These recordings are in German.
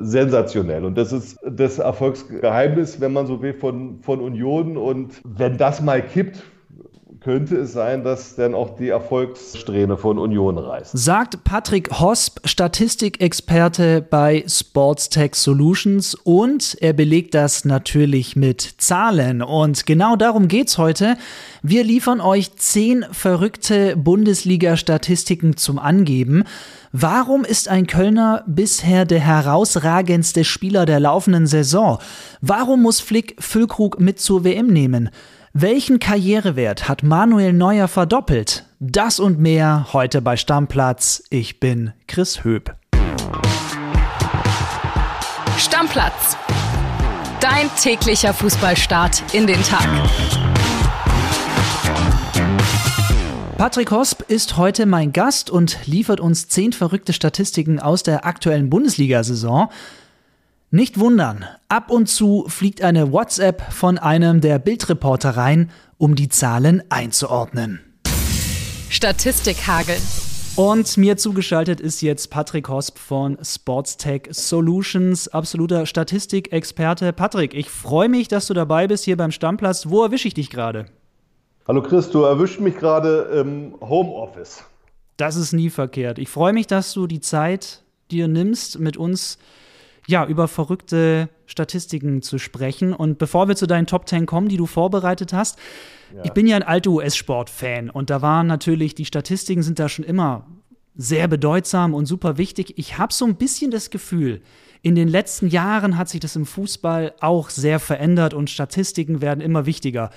sensationell. Und das ist das Erfolgsgeheimnis, wenn man so will, von, von Union. Und wenn das mal kippt, könnte es sein, dass dann auch die Erfolgssträhne von Union reißt. Sagt Patrick Hosp, Statistikexperte bei Sportstech Solutions und er belegt das natürlich mit Zahlen. Und genau darum geht's heute. Wir liefern euch zehn verrückte Bundesliga-Statistiken zum Angeben. Warum ist ein Kölner bisher der herausragendste Spieler der laufenden Saison? Warum muss Flick Füllkrug mit zur WM nehmen? Welchen Karrierewert hat Manuel Neuer verdoppelt? Das und mehr heute bei Stammplatz. Ich bin Chris Höp. Stammplatz. Dein täglicher Fußballstart in den Tag. Patrick Hosp ist heute mein Gast und liefert uns zehn verrückte Statistiken aus der aktuellen Bundesliga-Saison. Nicht wundern, ab und zu fliegt eine WhatsApp von einem der Bildreporter rein, um die Zahlen einzuordnen. Statistikhagel. Und mir zugeschaltet ist jetzt Patrick Hosp von Sportstech Solutions, absoluter Statistikexperte. Patrick, ich freue mich, dass du dabei bist hier beim Stammplatz. Wo erwische ich dich gerade? Hallo Chris, du erwischt mich gerade im Homeoffice. Das ist nie verkehrt. Ich freue mich, dass du die Zeit dir nimmst, mit uns ja, über verrückte Statistiken zu sprechen. Und bevor wir zu deinen Top 10 kommen, die du vorbereitet hast, ja. ich bin ja ein alter US-Sport-Fan und da waren natürlich, die Statistiken sind da schon immer sehr bedeutsam und super wichtig. Ich habe so ein bisschen das Gefühl, in den letzten Jahren hat sich das im Fußball auch sehr verändert und Statistiken werden immer wichtiger.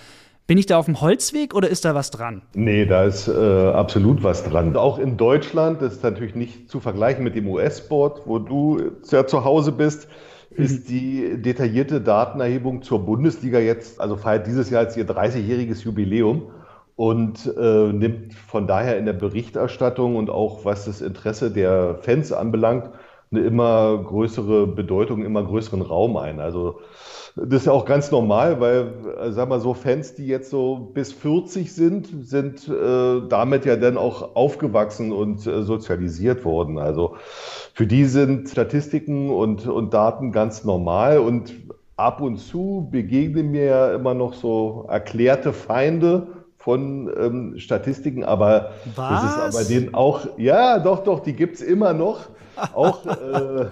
Bin ich da auf dem Holzweg oder ist da was dran? Nee, da ist äh, absolut was dran. Auch in Deutschland, das ist natürlich nicht zu vergleichen mit dem US-Sport, wo du ja zu Hause bist, mhm. ist die detaillierte Datenerhebung zur Bundesliga jetzt, also feiert dieses Jahr als ihr 30-jähriges Jubiläum und äh, nimmt von daher in der Berichterstattung und auch was das Interesse der Fans anbelangt, eine immer größere Bedeutung, immer größeren Raum ein. Also das ist ja auch ganz normal, weil, äh, sag mal so, Fans, die jetzt so bis 40 sind, sind äh, damit ja dann auch aufgewachsen und äh, sozialisiert worden. Also für die sind Statistiken und, und Daten ganz normal und ab und zu begegnen mir ja immer noch so erklärte Feinde von ähm, Statistiken, aber Was? das ist aber denen auch, ja, doch, doch, die gibt es immer noch. Auch äh,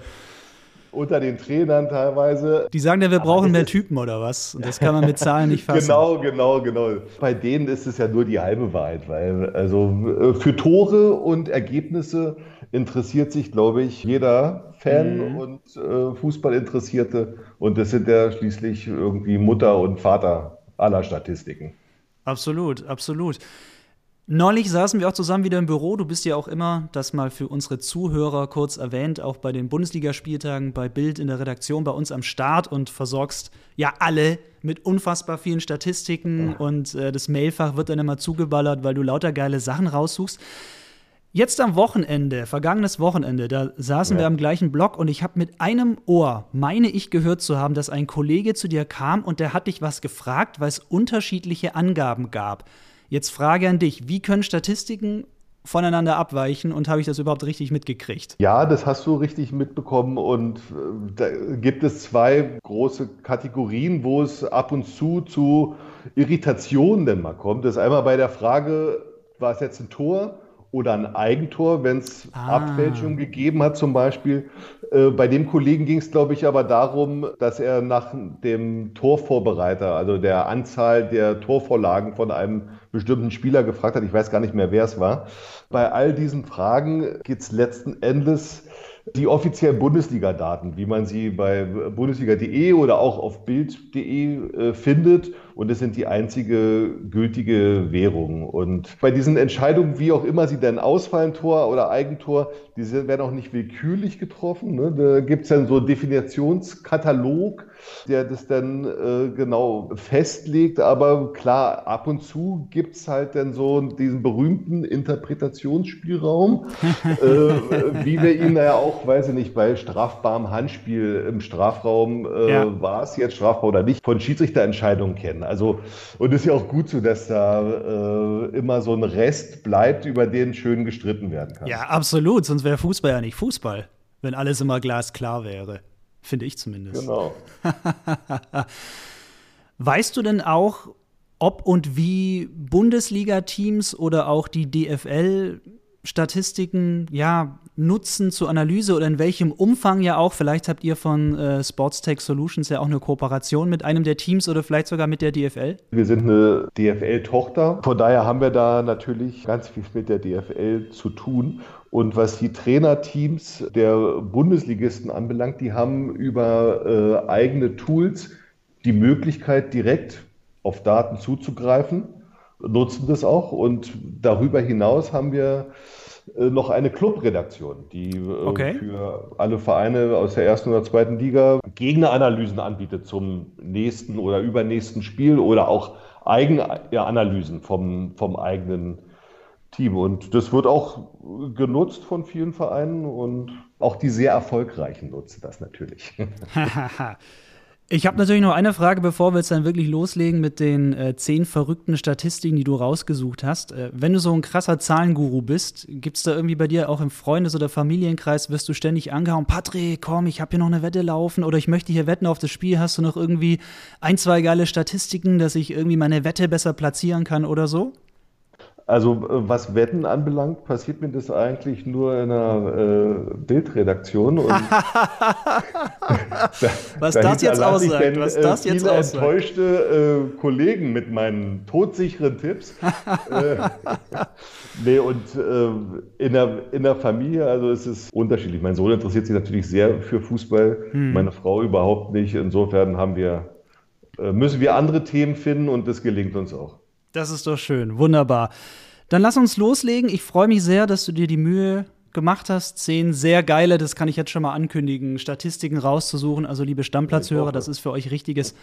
unter den Trainern teilweise. Die sagen ja, wir brauchen mehr Typen oder was? Und das kann man mit Zahlen nicht fassen. Genau, genau, genau. Bei denen ist es ja nur die halbe Wahrheit, weil also äh, für Tore und Ergebnisse interessiert sich, glaube ich, jeder Fan mhm. und äh, Fußballinteressierte. Und das sind ja schließlich irgendwie Mutter und Vater aller Statistiken. Absolut, absolut. Neulich saßen wir auch zusammen wieder im Büro. Du bist ja auch immer, das mal für unsere Zuhörer kurz erwähnt, auch bei den Bundesligaspieltagen, bei Bild in der Redaktion bei uns am Start und versorgst ja alle mit unfassbar vielen Statistiken ja. und äh, das Mailfach wird dann immer zugeballert, weil du lauter geile Sachen raussuchst. Jetzt am Wochenende, vergangenes Wochenende, da saßen ja. wir am gleichen Block und ich habe mit einem Ohr, meine ich gehört zu haben, dass ein Kollege zu dir kam und der hat dich was gefragt, weil es unterschiedliche Angaben gab. Jetzt Frage an dich, wie können Statistiken voneinander abweichen und habe ich das überhaupt richtig mitgekriegt? Ja, das hast du richtig mitbekommen und äh, da gibt es zwei große Kategorien, wo es ab und zu zu Irritationen denn mal kommt. Das ist einmal bei der Frage, war es jetzt ein Tor oder ein Eigentor, wenn es ah. Abfälschung gegeben hat zum Beispiel. Äh, bei dem Kollegen ging es, glaube ich, aber darum, dass er nach dem Torvorbereiter, also der Anzahl der Torvorlagen von einem bestimmten Spieler gefragt hat. Ich weiß gar nicht mehr, wer es war. Bei all diesen Fragen geht es letzten Endes die offiziellen Bundesliga-Daten, wie man sie bei bundesliga.de oder auch auf bild.de äh, findet. Und es sind die einzige gültige Währung. Und bei diesen Entscheidungen, wie auch immer sie denn ausfallen, Tor oder Eigentor, die werden auch nicht willkürlich getroffen. Ne? Da gibt es dann so einen Definitionskatalog, der das dann äh, genau festlegt. Aber klar, ab und zu gibt es halt dann so diesen berühmten Interpretationsspielraum, äh, wie wir ihn ja auch, weiß ich nicht, bei strafbarem Handspiel im Strafraum äh, ja. war es jetzt strafbar oder nicht, von Schiedsrichterentscheidungen kennen. Also, und es ist ja auch gut so, dass da äh, immer so ein Rest bleibt, über den schön gestritten werden kann. Ja, absolut. Sonst wäre Fußball ja nicht Fußball, wenn alles immer glasklar wäre. Finde ich zumindest. Genau. weißt du denn auch, ob und wie Bundesliga-Teams oder auch die DFL Statistiken ja nutzen zur Analyse oder in welchem Umfang ja auch. Vielleicht habt ihr von äh, Sportstech Solutions ja auch eine Kooperation mit einem der Teams oder vielleicht sogar mit der DFL? Wir sind eine DFL-Tochter. Von daher haben wir da natürlich ganz viel mit der DFL zu tun. Und was die Trainerteams der Bundesligisten anbelangt, die haben über äh, eigene Tools die Möglichkeit, direkt auf Daten zuzugreifen, nutzen das auch. Und darüber hinaus haben wir äh, noch eine Clubredaktion, die äh, okay. für alle Vereine aus der ersten oder zweiten Liga Gegneranalysen anbietet zum nächsten oder übernächsten Spiel oder auch Eigenanalysen vom, vom eigenen Team. Und das wird auch genutzt von vielen Vereinen und auch die sehr erfolgreichen nutzen das natürlich. Ich habe natürlich noch eine Frage, bevor wir jetzt dann wirklich loslegen mit den äh, zehn verrückten Statistiken, die du rausgesucht hast. Äh, wenn du so ein krasser Zahlenguru bist, gibt es da irgendwie bei dir auch im Freundes- oder Familienkreis, wirst du ständig angehauen, Patrick, komm, ich habe hier noch eine Wette laufen oder ich möchte hier wetten auf das Spiel, hast du noch irgendwie ein, zwei geile Statistiken, dass ich irgendwie meine Wette besser platzieren kann oder so? Also äh, was Wetten anbelangt, passiert mir das eigentlich nur in einer äh, Bildredaktion. Was das jetzt aussagt, denn, was das äh, jetzt aussagt. enttäuschte äh, Kollegen mit meinen todsicheren Tipps. äh, nee, und äh, in, der, in der Familie, also es ist unterschiedlich. Mein Sohn interessiert sich natürlich sehr für Fußball, hm. meine Frau überhaupt nicht. Insofern haben wir, müssen wir andere Themen finden und das gelingt uns auch. Das ist doch schön. Wunderbar. Dann lass uns loslegen. Ich freue mich sehr, dass du dir die Mühe gemacht hast, zehn sehr geile, das kann ich jetzt schon mal ankündigen, Statistiken rauszusuchen. Also, liebe Stammplatzhörer, das ist für euch richtiges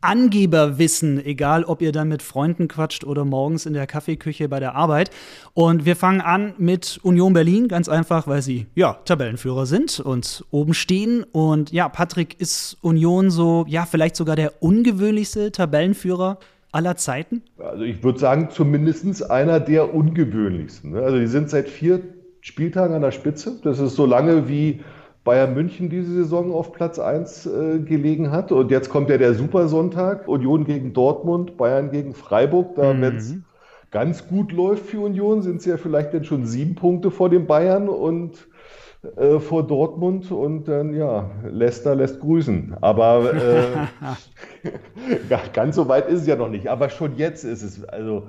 Angeberwissen, egal ob ihr dann mit Freunden quatscht oder morgens in der Kaffeeküche bei der Arbeit. Und wir fangen an mit Union Berlin, ganz einfach, weil sie ja Tabellenführer sind und oben stehen. Und ja, Patrick, ist Union so, ja, vielleicht sogar der ungewöhnlichste Tabellenführer aller Zeiten? Also ich würde sagen, zumindest einer der ungewöhnlichsten. Ne? Also die sind seit vier Spieltagen an der Spitze. Das ist so lange wie Bayern München diese Saison auf Platz 1 äh, gelegen hat. Und jetzt kommt ja der Supersonntag. Union gegen Dortmund, Bayern gegen Freiburg. Da, mhm. wenn es ganz gut läuft für Union, sind sie ja vielleicht dann schon sieben Punkte vor den Bayern und äh, vor Dortmund und dann, ja, Leicester lässt grüßen. Aber äh, ganz so weit ist es ja noch nicht. Aber schon jetzt ist es, also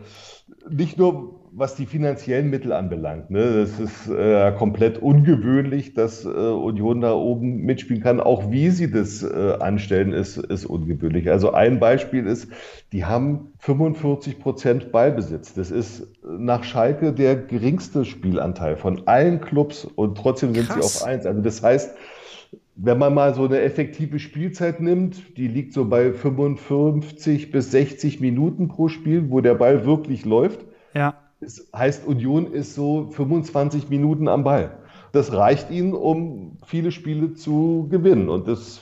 nicht nur was die finanziellen Mittel anbelangt. Ne, das ist äh, komplett ungewöhnlich, dass äh, Union da oben mitspielen kann. Auch wie sie das äh, anstellen, ist, ist ungewöhnlich. Also ein Beispiel ist, die haben 45 Prozent Ballbesitz. Das ist nach Schalke der geringste Spielanteil von allen Clubs und trotzdem sind Krass. sie auf eins. Also das heißt, wenn man mal so eine effektive Spielzeit nimmt, die liegt so bei 55 bis 60 Minuten pro Spiel, wo der Ball wirklich läuft. Ja das heißt, Union ist so 25 Minuten am Ball. Das reicht ihnen, um viele Spiele zu gewinnen. Und das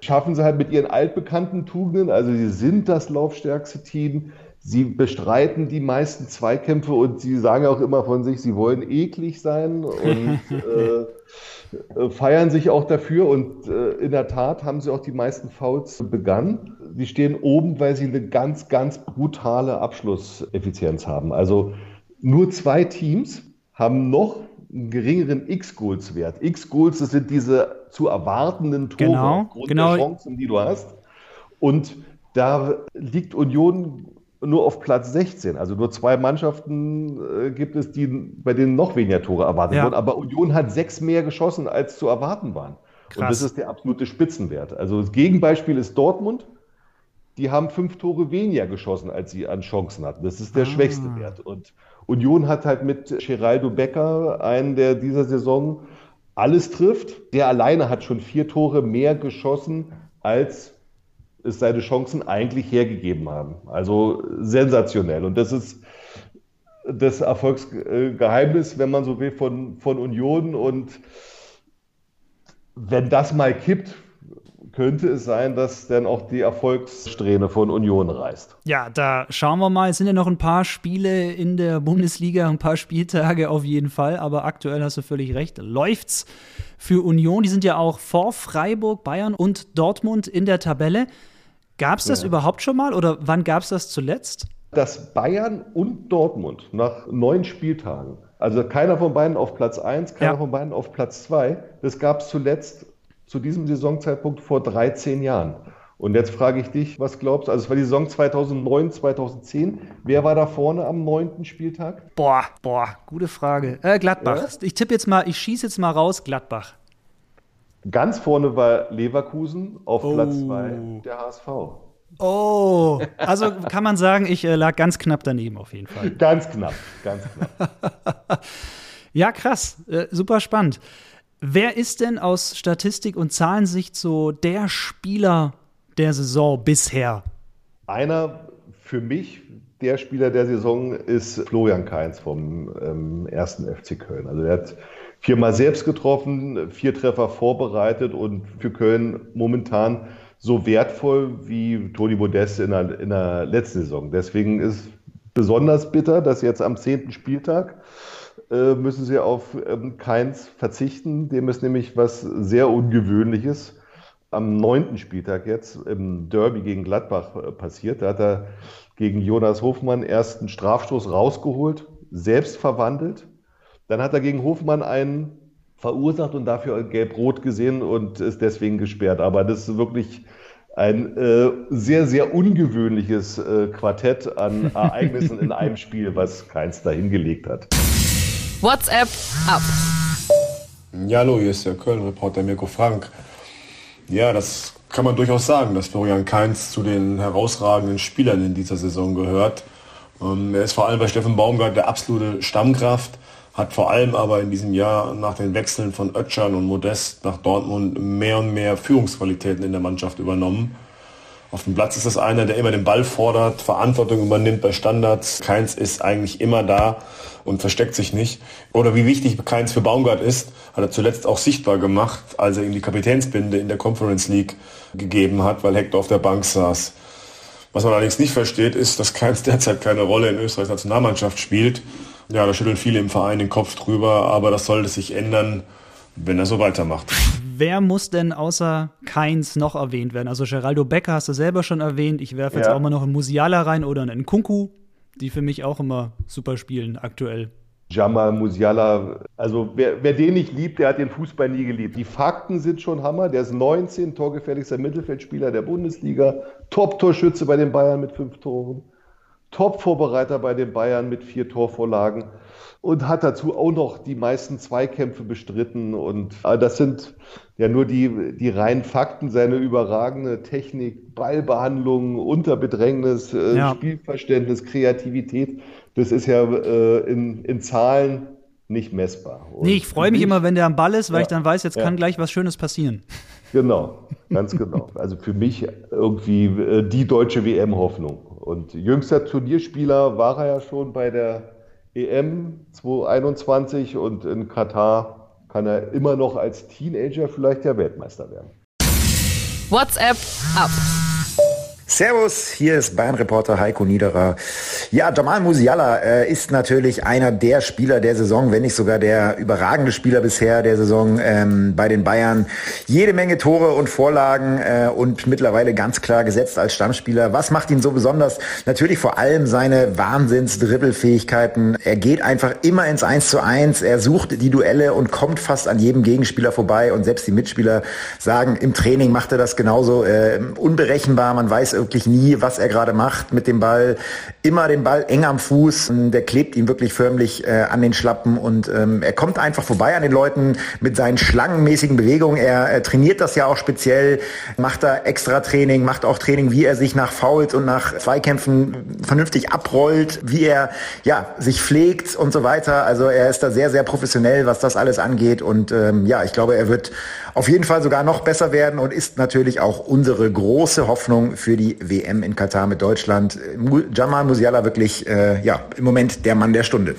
schaffen sie halt mit ihren altbekannten Tugenden. Also sie sind das laufstärkste Team. Sie bestreiten die meisten Zweikämpfe und sie sagen auch immer von sich, sie wollen eklig sein und äh, feiern sich auch dafür. Und äh, in der Tat haben sie auch die meisten Fouls begangen. Sie stehen oben, weil sie eine ganz, ganz brutale Abschlusseffizienz haben. Also nur zwei Teams haben noch einen geringeren X-Goals-Wert. X-Goals, das sind diese zu erwartenden Tore genau, aufgrund genau. der Chancen, die du hast. Und da liegt Union nur auf Platz 16. Also nur zwei Mannschaften äh, gibt es, die, bei denen noch weniger Tore erwartet ja. wurden. Aber Union hat sechs mehr geschossen, als zu erwarten waren. Krass. Und das ist der absolute Spitzenwert. Also das Gegenbeispiel ist Dortmund. Die haben fünf Tore weniger geschossen, als sie an Chancen hatten. Das ist der ah. schwächste Wert. Und Union hat halt mit Geraldo Becker einen, der dieser Saison alles trifft. Der alleine hat schon vier Tore mehr geschossen, als es seine Chancen eigentlich hergegeben haben. Also sensationell. Und das ist das Erfolgsgeheimnis, wenn man so will, von, von Union. Und wenn das mal kippt, könnte es sein, dass dann auch die Erfolgssträhne von Union reißt. Ja, da schauen wir mal. Es sind ja noch ein paar Spiele in der Bundesliga, ein paar Spieltage auf jeden Fall. Aber aktuell hast du völlig recht. Läuft's für Union. Die sind ja auch vor Freiburg, Bayern und Dortmund in der Tabelle. Gab es das ja. überhaupt schon mal oder wann gab es das zuletzt? Dass Bayern und Dortmund nach neun Spieltagen, also keiner von beiden auf Platz 1, keiner ja. von beiden auf Platz 2, das gab es zuletzt zu diesem Saisonzeitpunkt vor 13 Jahren. Und jetzt frage ich dich, was glaubst du? Also es war die Saison 2009, 2010. Wer war da vorne am neunten Spieltag? Boah, boah, gute Frage. Äh, Gladbach. Ja? Ich tippe jetzt mal, ich schieße jetzt mal raus, Gladbach. Ganz vorne war Leverkusen, auf oh. Platz 2 der HSV. Oh, also kann man sagen, ich äh, lag ganz knapp daneben auf jeden Fall. Ganz knapp, ganz knapp. ja, krass, äh, super spannend. Wer ist denn aus Statistik und Zahlensicht so der Spieler der Saison bisher? Einer für mich, der Spieler der Saison ist Florian Kainz vom ähm, ersten FC Köln. Also der hat viermal selbst getroffen, vier Treffer vorbereitet und für Köln momentan so wertvoll wie Toni Modeste in der, in der letzten Saison. Deswegen ist besonders bitter, dass jetzt am zehnten Spieltag äh, müssen sie auf ähm, Keins verzichten. Dem ist nämlich was sehr Ungewöhnliches am neunten Spieltag jetzt im Derby gegen Gladbach äh, passiert. Da hat er gegen Jonas Hofmann ersten Strafstoß rausgeholt, selbst verwandelt. Dann hat er gegen Hofmann einen verursacht und dafür gelb-rot gesehen und ist deswegen gesperrt. Aber das ist wirklich ein äh, sehr, sehr ungewöhnliches äh, Quartett an Ereignissen in einem Spiel, was keins dahingelegt hat. WhatsApp ab. Ja, hallo, hier ist der Köln-Reporter Mirko Frank. Ja, das kann man durchaus sagen, dass Florian Kainz zu den herausragenden Spielern in dieser Saison gehört. Ähm, er ist vor allem bei Steffen Baumgart der absolute Stammkraft, hat vor allem aber in diesem Jahr nach den Wechseln von Ötschern und Modest nach Dortmund mehr und mehr Führungsqualitäten in der Mannschaft übernommen. Auf dem Platz ist das einer, der immer den Ball fordert, Verantwortung übernimmt bei Standards. Keins ist eigentlich immer da und versteckt sich nicht. Oder wie wichtig Keins für Baumgart ist, hat er zuletzt auch sichtbar gemacht, als er ihm die Kapitänsbinde in der Conference League gegeben hat, weil Hector auf der Bank saß. Was man allerdings nicht versteht, ist, dass Keins derzeit keine Rolle in Österreichs Nationalmannschaft spielt. Ja, da schütteln viele im Verein den Kopf drüber, aber das sollte sich ändern, wenn er so weitermacht. Wer muss denn außer Keins noch erwähnt werden? Also Geraldo Becker hast du selber schon erwähnt. Ich werfe jetzt ja. auch mal noch einen Musiala rein oder einen Kunku, die für mich auch immer super spielen aktuell. Jamal Musiala, also wer, wer, den nicht liebt, der hat den Fußball nie geliebt. Die Fakten sind schon Hammer. Der ist 19, torgefährlichster Mittelfeldspieler der Bundesliga, Top-Torschütze bei den Bayern mit fünf Toren, Top-Vorbereiter bei den Bayern mit vier Torvorlagen und hat dazu auch noch die meisten Zweikämpfe bestritten. Und äh, das sind ja nur die, die reinen Fakten, seine überragende Technik, Ballbehandlung, Unterbedrängnis, äh, ja. Spielverständnis, Kreativität. Das ist ja äh, in, in Zahlen nicht messbar. Und nee, ich freue mich immer, wenn der am Ball ist, weil ja, ich dann weiß, jetzt ja. kann gleich was Schönes passieren. Genau, ganz genau. Also für mich irgendwie die deutsche WM-Hoffnung. Und jüngster Turnierspieler war er ja schon bei der EM 2021 und in Katar kann er immer noch als Teenager vielleicht der Weltmeister werden. WhatsApp ab. Servus, hier ist Bayern-Reporter Heiko Niederer. Ja, Jamal Musiala äh, ist natürlich einer der Spieler der Saison, wenn nicht sogar der überragende Spieler bisher der Saison ähm, bei den Bayern. Jede Menge Tore und Vorlagen äh, und mittlerweile ganz klar gesetzt als Stammspieler. Was macht ihn so besonders? Natürlich vor allem seine Wahnsinns-Dribbelfähigkeiten. Er geht einfach immer ins Eins zu eins. Er sucht die Duelle und kommt fast an jedem Gegenspieler vorbei. Und selbst die Mitspieler sagen, im Training macht er das genauso äh, unberechenbar. Man weiß wirklich nie, was er gerade macht mit dem Ball. Immer den Ball eng am Fuß. Der klebt ihm wirklich förmlich äh, an den Schlappen und ähm, er kommt einfach vorbei an den Leuten mit seinen schlangenmäßigen Bewegungen. Er, er trainiert das ja auch speziell, macht da extra Training, macht auch Training, wie er sich nach Fouls und nach Zweikämpfen vernünftig abrollt, wie er ja sich pflegt und so weiter. Also er ist da sehr, sehr professionell, was das alles angeht. Und ähm, ja, ich glaube, er wird auf jeden Fall sogar noch besser werden und ist natürlich auch unsere große Hoffnung für die WM in Katar mit Deutschland. Jamal Musiala wirklich, äh, ja, im Moment der Mann der Stunde.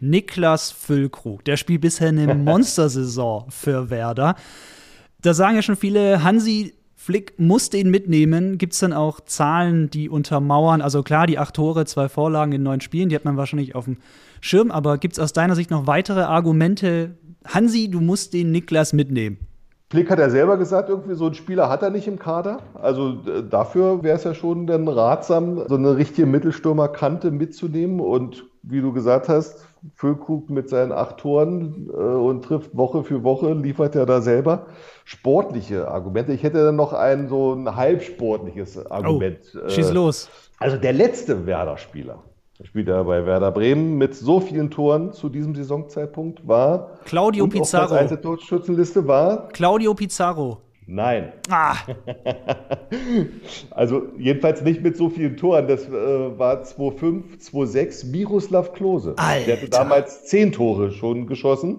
Niklas Füllkrug, der spielt bisher eine Monstersaison für Werder. Da sagen ja schon viele, Hansi Flick muss den mitnehmen. Gibt es dann auch Zahlen, die untermauern? Also klar, die acht Tore, zwei Vorlagen in neun Spielen, die hat man wahrscheinlich auf dem Schirm. Aber gibt es aus deiner Sicht noch weitere Argumente? Hansi, du musst den Niklas mitnehmen. Flick hat ja selber gesagt, irgendwie so einen Spieler hat er nicht im Kader. Also äh, dafür wäre es ja schon dann ratsam, so eine richtige Mittelstürmerkante mitzunehmen. Und wie du gesagt hast, Füllkrug mit seinen acht Toren äh, und trifft Woche für Woche, liefert ja da selber sportliche Argumente. Ich hätte dann noch ein so ein halbsportliches Argument. Oh, schieß äh, los. Also der letzte Werder-Spieler, spielt er bei Werder Bremen mit so vielen Toren zu diesem Saisonzeitpunkt war. Claudio Pizarro. Auf Torschützenliste war. Claudio Pizarro. Nein. Ah. also jedenfalls nicht mit so vielen Toren. Das äh, war 2-5, 2-6 Miroslav Klose. Alter. Der hatte damals zehn Tore schon geschossen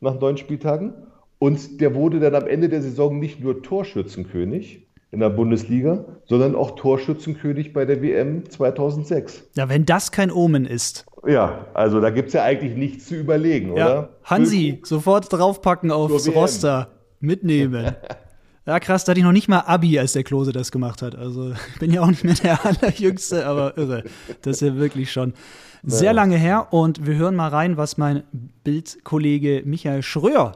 nach neun Spieltagen. Und der wurde dann am Ende der Saison nicht nur Torschützenkönig, in der Bundesliga, sondern auch Torschützenkönig bei der WM 2006. Ja, wenn das kein Omen ist. Ja, also da gibt es ja eigentlich nichts zu überlegen, ja. oder? Hansi, sofort draufpacken aufs Roster, mitnehmen. ja, krass, da hatte ich noch nicht mal Abi, als der Klose das gemacht hat. Also bin ja auch nicht mehr der Allerjüngste, aber irre. Das ist ja wirklich schon sehr lange her. Und wir hören mal rein, was mein Bildkollege Michael Schröer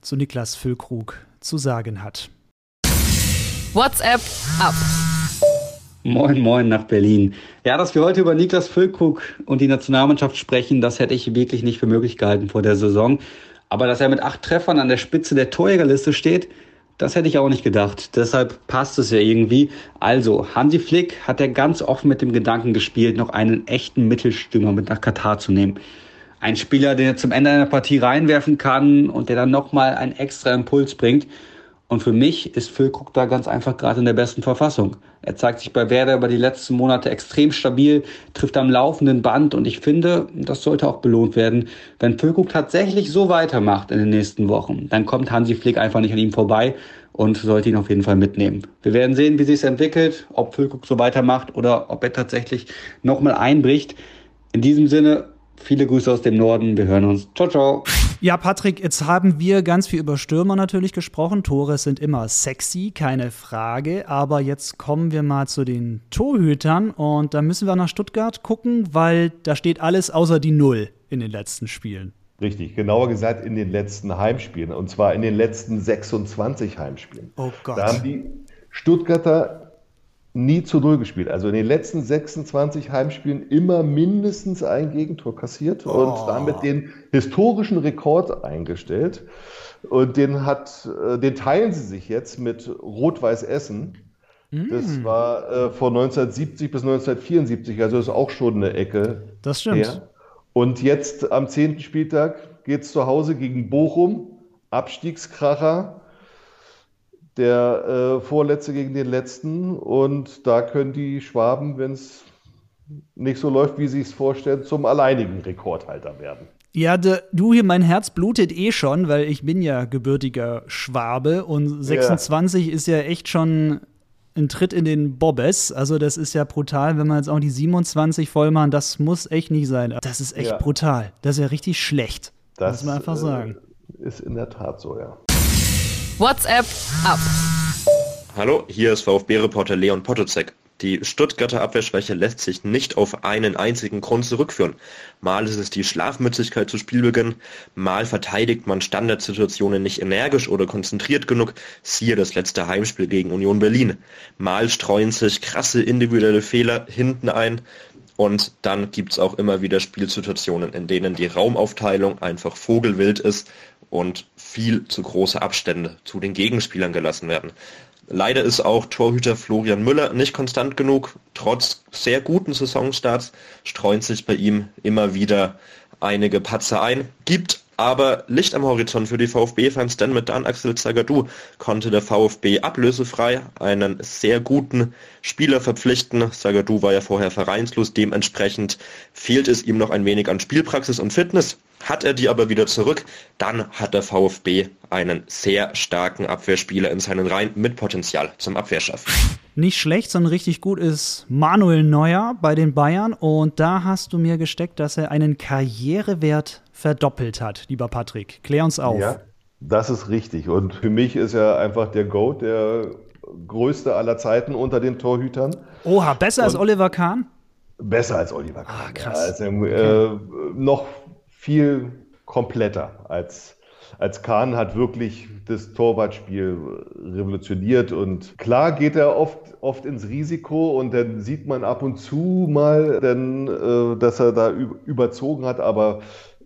zu Niklas Füllkrug zu sagen hat. WhatsApp ab. Moin, moin nach Berlin. Ja, dass wir heute über Niklas Füllkrug und die Nationalmannschaft sprechen, das hätte ich wirklich nicht für möglich gehalten vor der Saison. Aber dass er mit acht Treffern an der Spitze der Torjägerliste steht, das hätte ich auch nicht gedacht. Deshalb passt es ja irgendwie. Also, Hansi Flick hat ja ganz offen mit dem Gedanken gespielt, noch einen echten Mittelstürmer mit nach Katar zu nehmen. Ein Spieler, der zum Ende einer Partie reinwerfen kann und der dann nochmal einen extra Impuls bringt. Und für mich ist Füllkrug da ganz einfach gerade in der besten Verfassung. Er zeigt sich bei Werder über die letzten Monate extrem stabil, trifft am laufenden Band und ich finde, das sollte auch belohnt werden. Wenn Füllkrug tatsächlich so weitermacht in den nächsten Wochen, dann kommt Hansi Flick einfach nicht an ihm vorbei und sollte ihn auf jeden Fall mitnehmen. Wir werden sehen, wie sich entwickelt, ob Füllkrug so weitermacht oder ob er tatsächlich nochmal einbricht. In diesem Sinne, viele Grüße aus dem Norden. Wir hören uns. Ciao, ciao. Ja, Patrick, jetzt haben wir ganz viel über Stürmer natürlich gesprochen. Tore sind immer sexy, keine Frage. Aber jetzt kommen wir mal zu den Torhütern und da müssen wir nach Stuttgart gucken, weil da steht alles außer die Null in den letzten Spielen. Richtig, genauer gesagt in den letzten Heimspielen und zwar in den letzten 26 Heimspielen. Oh Gott. Da haben die Stuttgarter nie zu Null gespielt. Also in den letzten 26 Heimspielen immer mindestens ein Gegentor kassiert oh. und damit den historischen Rekord eingestellt. Und den hat, äh, den teilen sie sich jetzt mit Rot-Weiß Essen. Das mm. war äh, von 1970 bis 1974, also ist auch schon eine Ecke. Das stimmt. Her. Und jetzt am 10. Spieltag geht es zu Hause gegen Bochum, Abstiegskracher der äh, Vorletzte gegen den Letzten. Und da können die Schwaben, wenn es nicht so läuft, wie sie es vorstellen, zum alleinigen Rekordhalter werden. Ja, de, du hier, mein Herz blutet eh schon, weil ich bin ja gebürtiger Schwabe und 26 ja. ist ja echt schon ein Tritt in den Bobbes. Also das ist ja brutal, wenn man jetzt auch die 27 voll machen, das muss echt nicht sein. Das ist echt ja. brutal. Das ist ja richtig schlecht. Das muss man einfach sagen. Äh, ist in der Tat so, ja. WhatsApp ab. Hallo, hier ist VfB-Reporter Leon Potocek. Die Stuttgarter Abwehrschwäche lässt sich nicht auf einen einzigen Grund zurückführen. Mal ist es die Schlafmützigkeit zu Spielbeginn, mal verteidigt man Standardsituationen nicht energisch oder konzentriert genug, siehe das letzte Heimspiel gegen Union Berlin. Mal streuen sich krasse individuelle Fehler hinten ein und dann gibt's auch immer wieder Spielsituationen, in denen die Raumaufteilung einfach vogelwild ist und viel zu große Abstände zu den Gegenspielern gelassen werden. Leider ist auch Torhüter Florian Müller nicht konstant genug. Trotz sehr guten Saisonstarts streuen sich bei ihm immer wieder einige Patzer ein. Gibt aber Licht am Horizont für die VfB-Fans, denn mit Dan Axel Zagadou konnte der VfB ablösefrei einen sehr guten Spieler verpflichten. Zagadou war ja vorher vereinslos, dementsprechend fehlt es ihm noch ein wenig an Spielpraxis und Fitness. Hat er die aber wieder zurück, dann hat der VfB einen sehr starken Abwehrspieler in seinen Reihen mit Potenzial zum Abwehrschaffen. Nicht schlecht, sondern richtig gut ist Manuel Neuer bei den Bayern. Und da hast du mir gesteckt, dass er einen Karrierewert verdoppelt hat, lieber Patrick. Klär uns auf. Ja, das ist richtig. Und für mich ist er einfach der GOAT, der größte aller Zeiten unter den Torhütern. Oha, besser als Oliver Kahn? Besser als Oliver Kahn. Ah, krass. Ja, also, äh, noch viel kompletter als, als Kahn hat wirklich das Torwartspiel revolutioniert und klar geht er oft, oft ins Risiko und dann sieht man ab und zu mal, dann, äh, dass er da überzogen hat, aber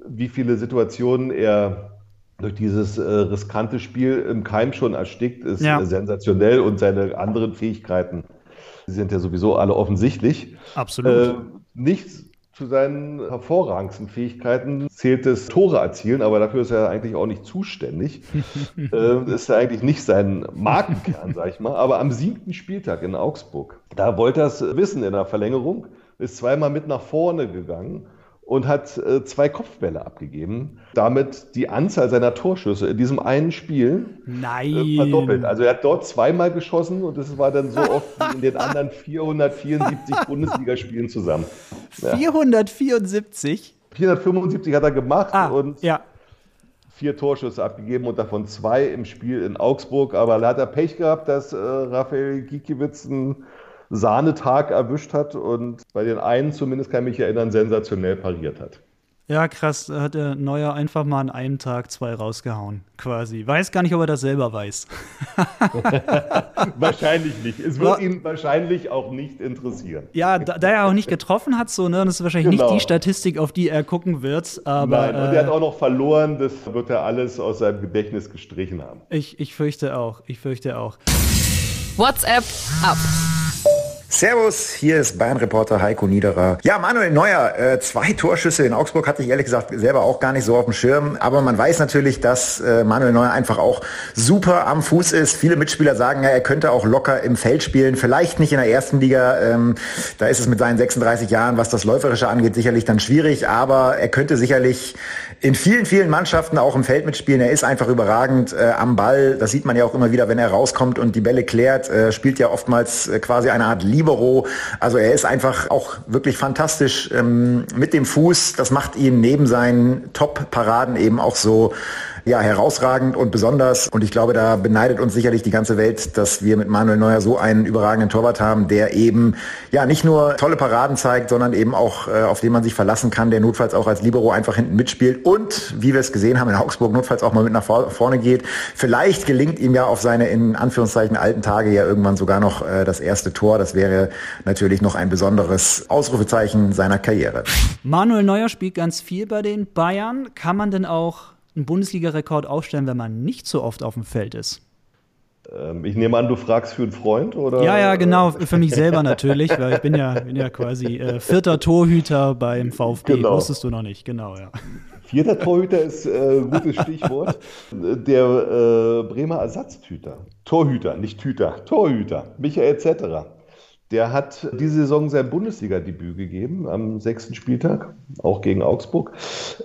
wie viele Situationen er durch dieses äh, riskante Spiel im Keim schon erstickt, ist Ja. sensationell und seine anderen Fähigkeiten sind ja sowieso alle offensichtlich. Absolut. Äh, nichts zu seinen hervorragendsten Fähigkeiten zählt das Tore erzielen, aber dafür ist er eigentlich auch nicht zuständig. äh, ist ja eigentlich nicht sein Markenkern, sag ich mal. Aber am siebten Spieltag in Augsburg, da wollte er es wissen in der Verlängerung, ist zweimal mit nach vorne gegangen und hat äh, zwei Kopfbälle abgegeben. Damit die Anzahl seiner Torschüsse in diesem einen Spiel äh, verdoppelt. Also er hat dort zweimal geschossen und es war dann so oft wie in den anderen 474 Bundesligaspielen zusammen. Ja. 474? 475 hat er gemacht Ah, und ja. vier Torschüsse abgegeben und davon zwei im Spiel in Augsburg. Aber da hat er Pech gehabt, dass äh, Raphael Gikiewicz einen Sahnetag erwischt hat und bei den einen zumindest kann ich mich erinnern, sensationell pariert hat. Ja, krass, da hat der Neuer einfach mal an einem Tag zwei rausgehauen, quasi. Weiß gar nicht, ob er das selber weiß. Wahrscheinlich nicht. Es wird ihn wahrscheinlich auch nicht interessieren. Ja, da, da er auch nicht getroffen hat, so, ne, das ist wahrscheinlich Genau. nicht die Statistik, auf die er gucken wird, aber Nein, und er hat äh, auch noch verloren, das wird er alles aus seinem Gedächtnis gestrichen haben. ich, ich fürchte auch, ich fürchte auch. WhatsApp ab. Servus, hier ist Bayern-Reporter Heiko Niederer. Ja, Manuel Neuer, äh, zwei Torschüsse in Augsburg hatte ich ehrlich gesagt selber auch gar nicht so auf dem Schirm. Aber man weiß natürlich, dass äh, Manuel Neuer einfach auch super am Fuß ist. Viele Mitspieler sagen, ja, er könnte auch locker im Feld spielen. Vielleicht nicht in der ersten Liga. Ähm, da ist es mit seinen 36 Jahren, was das Läuferische angeht, sicherlich dann schwierig. Aber er könnte sicherlich in vielen, vielen Mannschaften auch im Feld mitspielen. Er ist einfach überragend äh, am Ball. Das sieht man ja auch immer wieder, wenn er rauskommt und die Bälle klärt. Äh, spielt ja oftmals äh, quasi eine Art Libero. Also er ist einfach auch wirklich fantastisch ähm, mit dem Fuß. Das macht ihn neben seinen Top-Paraden eben auch so ja, herausragend und besonders. Und ich glaube, da beneidet uns sicherlich die ganze Welt, dass wir mit Manuel Neuer so einen überragenden Torwart haben, der eben ja nicht nur tolle Paraden zeigt, sondern eben auch, äh, auf den man sich verlassen kann, der notfalls auch als Libero einfach hinten mitspielt und, wie wir es gesehen haben, in Augsburg notfalls auch mal mit nach vor- vorne geht. Vielleicht gelingt ihm ja auf seine in Anführungszeichen alten Tage ja irgendwann sogar noch äh, das erste Tor. Das wäre natürlich noch ein besonderes Ausrufezeichen seiner Karriere. Manuel Neuer spielt ganz viel bei den Bayern. Kann man denn auch einen Bundesliga-Rekord aufstellen, wenn man nicht so oft auf dem Feld ist? Ähm, ich nehme an, du fragst für einen Freund oder? Ja, ja, genau, für mich selber natürlich, weil ich bin ja, bin ja quasi äh, vierter Torhüter beim VfB. Genau. Wusstest du noch nicht, genau, ja. Vierter Torhüter ist äh, ein gutes Stichwort. Der äh, Bremer Ersatztüter. Torhüter, nicht Tüter. Torhüter. Michael Zetterer. Der hat diese Saison sein Bundesliga-Debüt gegeben am sechsten Spieltag, auch gegen Augsburg.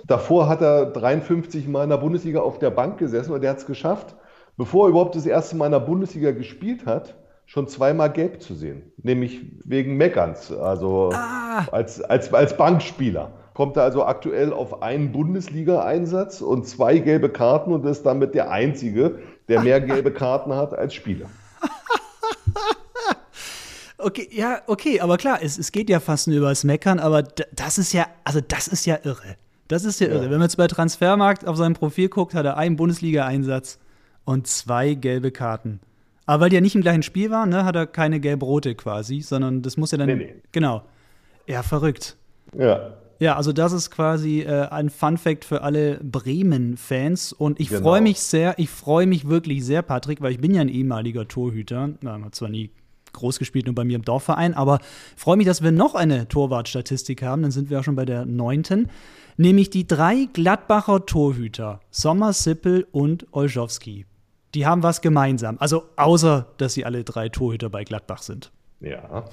Davor hat er 53 Mal in der Bundesliga auf der Bank gesessen und er hat es geschafft, bevor er überhaupt das erste Mal in der Bundesliga gespielt hat, schon zweimal gelb zu sehen. Nämlich wegen Meckerns, also als, als, als Bankspieler. Kommt er also aktuell auf einen Bundesliga-Einsatz und zwei gelbe Karten und ist damit der Einzige, der mehr gelbe Karten hat als Spieler. Okay, ja, okay, aber klar, es, es geht ja fast nur übers Meckern, aber das ist ja, also das ist ja irre. Das ist ja irre. Wenn man jetzt bei Transfermarkt auf sein Profil guckt, hat er einen Bundesliga-Einsatz und zwei gelbe Karten. Aber weil die ja nicht im gleichen Spiel waren, ne, hat er keine gelb-rote quasi, sondern das muss ja dann. Nee, nee. Genau. Ja, verrückt. Ja, Ja, also das ist quasi äh, ein Fun-Fact für alle Bremen-Fans. Und ich Genau. freue mich sehr, ich freue mich wirklich sehr, Patrick, weil ich bin ja ein ehemaliger Torhüter. Na, hat zwar nie groß gespielt, nur bei mir im Dorfverein, aber freue mich, dass wir noch eine Torwartstatistik haben. Dann sind wir auch schon bei der neunten. Nämlich die drei Gladbacher Torhüter, Sommer, Sippel und Olschowski. Die haben was gemeinsam. Also außer, dass sie alle drei Torhüter bei Gladbach sind. ja.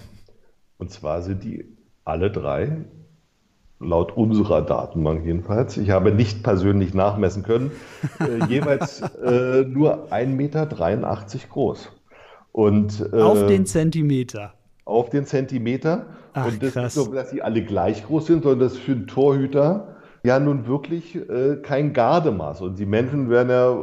Und zwar sind die alle drei, laut unserer Datenbank jedenfalls, ich habe nicht persönlich nachmessen können, äh, jeweils äh, nur 1,83 Meter groß. Und, äh, Auf den Zentimeter. auf den Zentimeter. Ach, und das krass. ist nicht so, dass sie alle gleich groß sind, sondern das ist für einen Torhüter ja nun wirklich äh, kein Gardemaß. Und die Menschen werden ja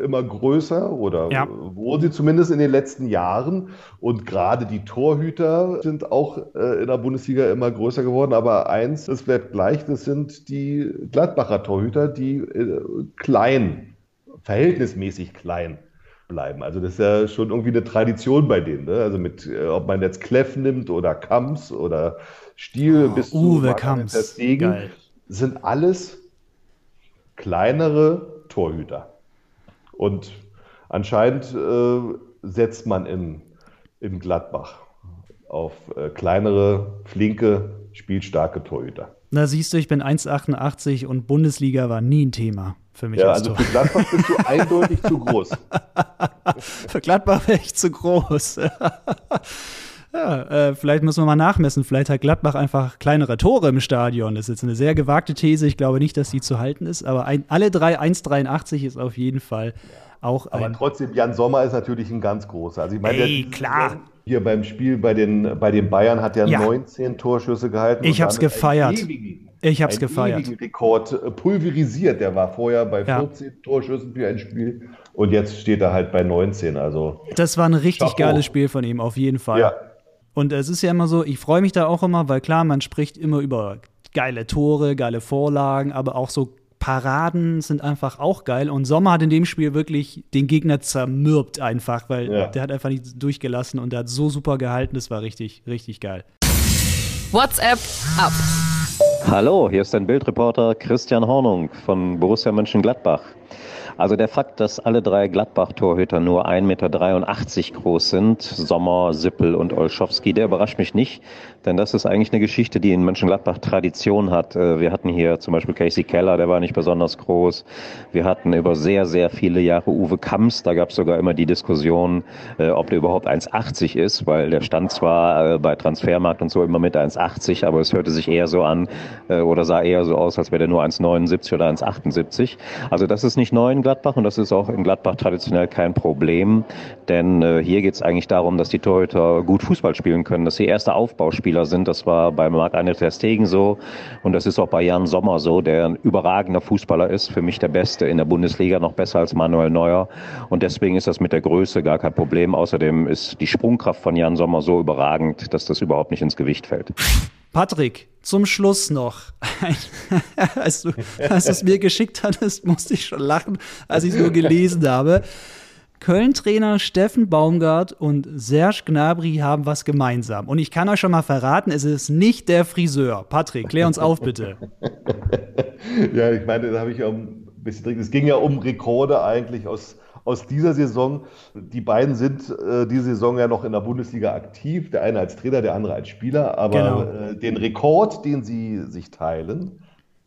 äh, immer größer oder Ja. wurden sie zumindest in den letzten Jahren. Und gerade die Torhüter sind auch äh, in der Bundesliga immer größer geworden. Aber eins, das bleibt gleich, das sind die Gladbacher Torhüter, die äh, klein, verhältnismäßig klein bleiben. Also das ist ja schon irgendwie eine Tradition bei denen. Ne? Also mit, äh, ob man jetzt Kleff nimmt oder Kamps oder Stiel bis zu Uwe ter Kamps. Geil. sind alles kleinere Torhüter. Und anscheinend äh, setzt man in, in Gladbach auf äh, kleinere, flinke, spielstarke Torhüter. Na siehst du, ich bin 1,88 und Bundesliga war nie ein Thema für mich Ja, als also Tor. für Gladbach bist du eindeutig zu groß. Für Gladbach wäre ich zu groß. ja, äh, vielleicht müssen wir mal nachmessen. Vielleicht hat Gladbach einfach kleinere Tore im Stadion. Das ist jetzt eine sehr gewagte These. Ich glaube nicht, dass die zu halten ist. Aber ein, alle drei 1,83 ist auf jeden Fall auch Aber ein. trotzdem, Jan Sommer ist natürlich ein ganz großer. Also ich meine, Ey, der- klar. Hier beim Spiel bei den, bei den Bayern hat er Ja. 19 Torschüsse gehalten. Ich hab's damit gefeiert. Ewigen, Ich hab's einen gefeiert. ewigen Rekord äh, pulverisiert. Der war vorher bei Ja. 14 Torschüssen für ein Spiel und jetzt steht er halt bei 19. Also Das war ein richtig Chapeau. geiles Spiel von ihm, auf jeden Fall. ja, Und es ist ja immer so, ich freue mich da auch immer, weil klar, man spricht immer über geile Tore, geile Vorlagen, aber auch so Paraden sind einfach auch geil. Und Sommer hat in dem Spiel wirklich den Gegner zermürbt einfach, weil Ja. der hat einfach nicht durchgelassen und der hat so super gehalten. Das war richtig, richtig geil. WhatsApp ab. Hallo, hier ist dein Bildreporter Christian Hornung von Borussia Mönchengladbach. Also der Fakt, dass alle drei Gladbach-Torhüter nur 1,83 Meter groß sind, Sommer, Sippel und Olschowski, der überrascht mich nicht, denn das ist eigentlich eine Geschichte, die in Mönchengladbach Tradition hat. Äh, Wir hatten hier zum Beispiel Casey Keller, der war nicht besonders groß. Wir hatten über sehr, sehr viele Jahre Uwe Kamps, da gab es sogar immer die Diskussion, äh, ob der überhaupt 1,80 ist, weil der stand zwar äh, bei Transfermarkt und so immer mit 1,80, aber es hörte sich eher so an oder sah eher so aus, als wäre der nur 1,79 oder 1,78. Also das ist nicht neu in Gladbach und das ist auch in Gladbach traditionell kein Problem, denn hier geht es eigentlich darum, dass die Torhüter gut Fußball spielen können, dass sie erste Aufbauspieler sind. Das war bei Marc-André ter Stegen so und das ist auch bei Jan Sommer so, der ein überragender Fußballer ist, für mich der Beste in der Bundesliga, noch besser als Manuel Neuer und deswegen ist das mit der Größe gar kein Problem. Außerdem ist die Sprungkraft von Jan Sommer so überragend, dass das überhaupt nicht ins Gewicht fällt. Patrick, zum Schluss noch. als du als du es mir geschickt hattest, musste ich schon lachen, als ich es nur gelesen habe. Köln-Trainer Steffen Baumgart und Serge Gnabry haben was gemeinsam. Und ich kann euch schon mal verraten, es ist nicht der Friseur. Patrick, klär uns auf, bitte. ja, ich meine, da habe ich ja ein bisschen drin. Es ging ja um Rekorde eigentlich aus, aus dieser Saison. Die beiden sind äh, diese Saison ja noch in der Bundesliga aktiv. Der eine als Trainer, der andere als Spieler. Aber Genau. äh, den Rekord, den sie sich teilen,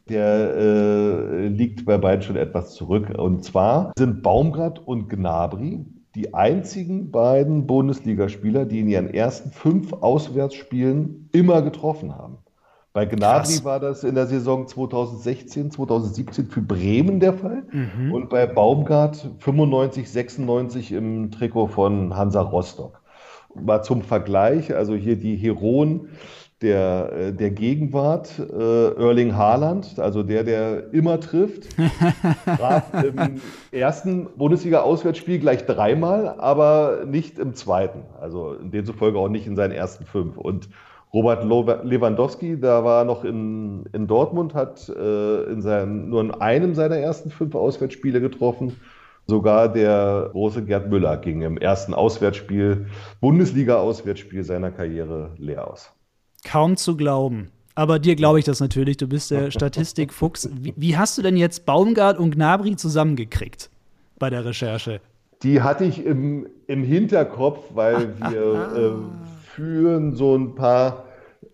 der äh, liegt bei beiden schon etwas zurück. Und zwar sind Baumgart und Gnabry die einzigen beiden Bundesligaspieler, die in ihren ersten fünf Auswärtsspielen immer getroffen haben. Bei Gnabry Krass. war das in der Saison 2016, 2017 für Bremen der Fall Mhm. und bei Baumgart 95, 96 im Trikot von Hansa Rostock. Mal zum Vergleich, also hier die Heroen der, äh, der Gegenwart, äh, Erling Haaland, also der, der immer trifft, traf im ersten Bundesliga-Auswärtsspiel gleich dreimal, aber nicht im zweiten. Also demzufolge auch nicht in seinen ersten fünf. Und Robert Lewandowski, da war noch in, in Dortmund, hat äh, in seinem, nur in einem seiner ersten fünf Auswärtsspiele getroffen. Sogar der große Gerd Müller ging im ersten Auswärtsspiel, Bundesliga-Auswärtsspiel seiner Karriere leer aus. Kaum zu glauben. Aber dir glaube ich das natürlich. Du bist der Statistikfuchs. Wie, wie hast du denn jetzt Baumgart und Gnabry zusammengekriegt bei der Recherche? Die hatte ich im, im Hinterkopf, weil wir äh, führen so ein paar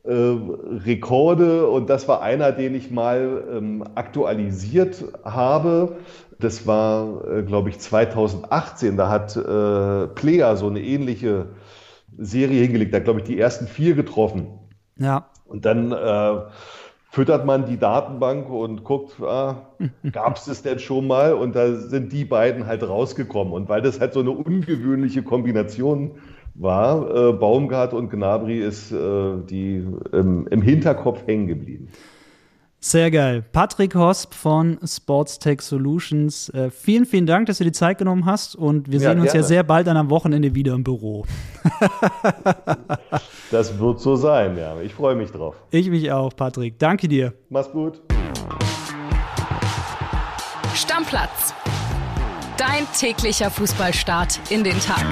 äh, Rekorde und das war einer, den ich mal ähm, aktualisiert habe. Das war, äh, glaube ich, 2018. Da hat äh, Player so eine ähnliche Serie hingelegt. Da, glaube ich, die ersten vier getroffen. Ja. Und dann äh, füttert man die Datenbank und guckt, ah, gab es das denn schon mal? Und da sind die beiden halt rausgekommen. Und weil das halt so eine ungewöhnliche Kombination war, äh, Baumgart und Gnabry ist äh, die ähm, im Hinterkopf hängen geblieben. Sehr geil. Patrick Hosp von Sports Tech Solutions. Äh, vielen, vielen Dank, dass du die Zeit genommen hast und wir Ja, sehen uns gerne. ja sehr bald dann am Wochenende wieder im Büro. Das wird so sein, ja. Ich freue mich drauf. Ich mich auch, Patrick. Danke dir. Mach's gut. Stammplatz. Dein täglicher Fußballstart in den Tag.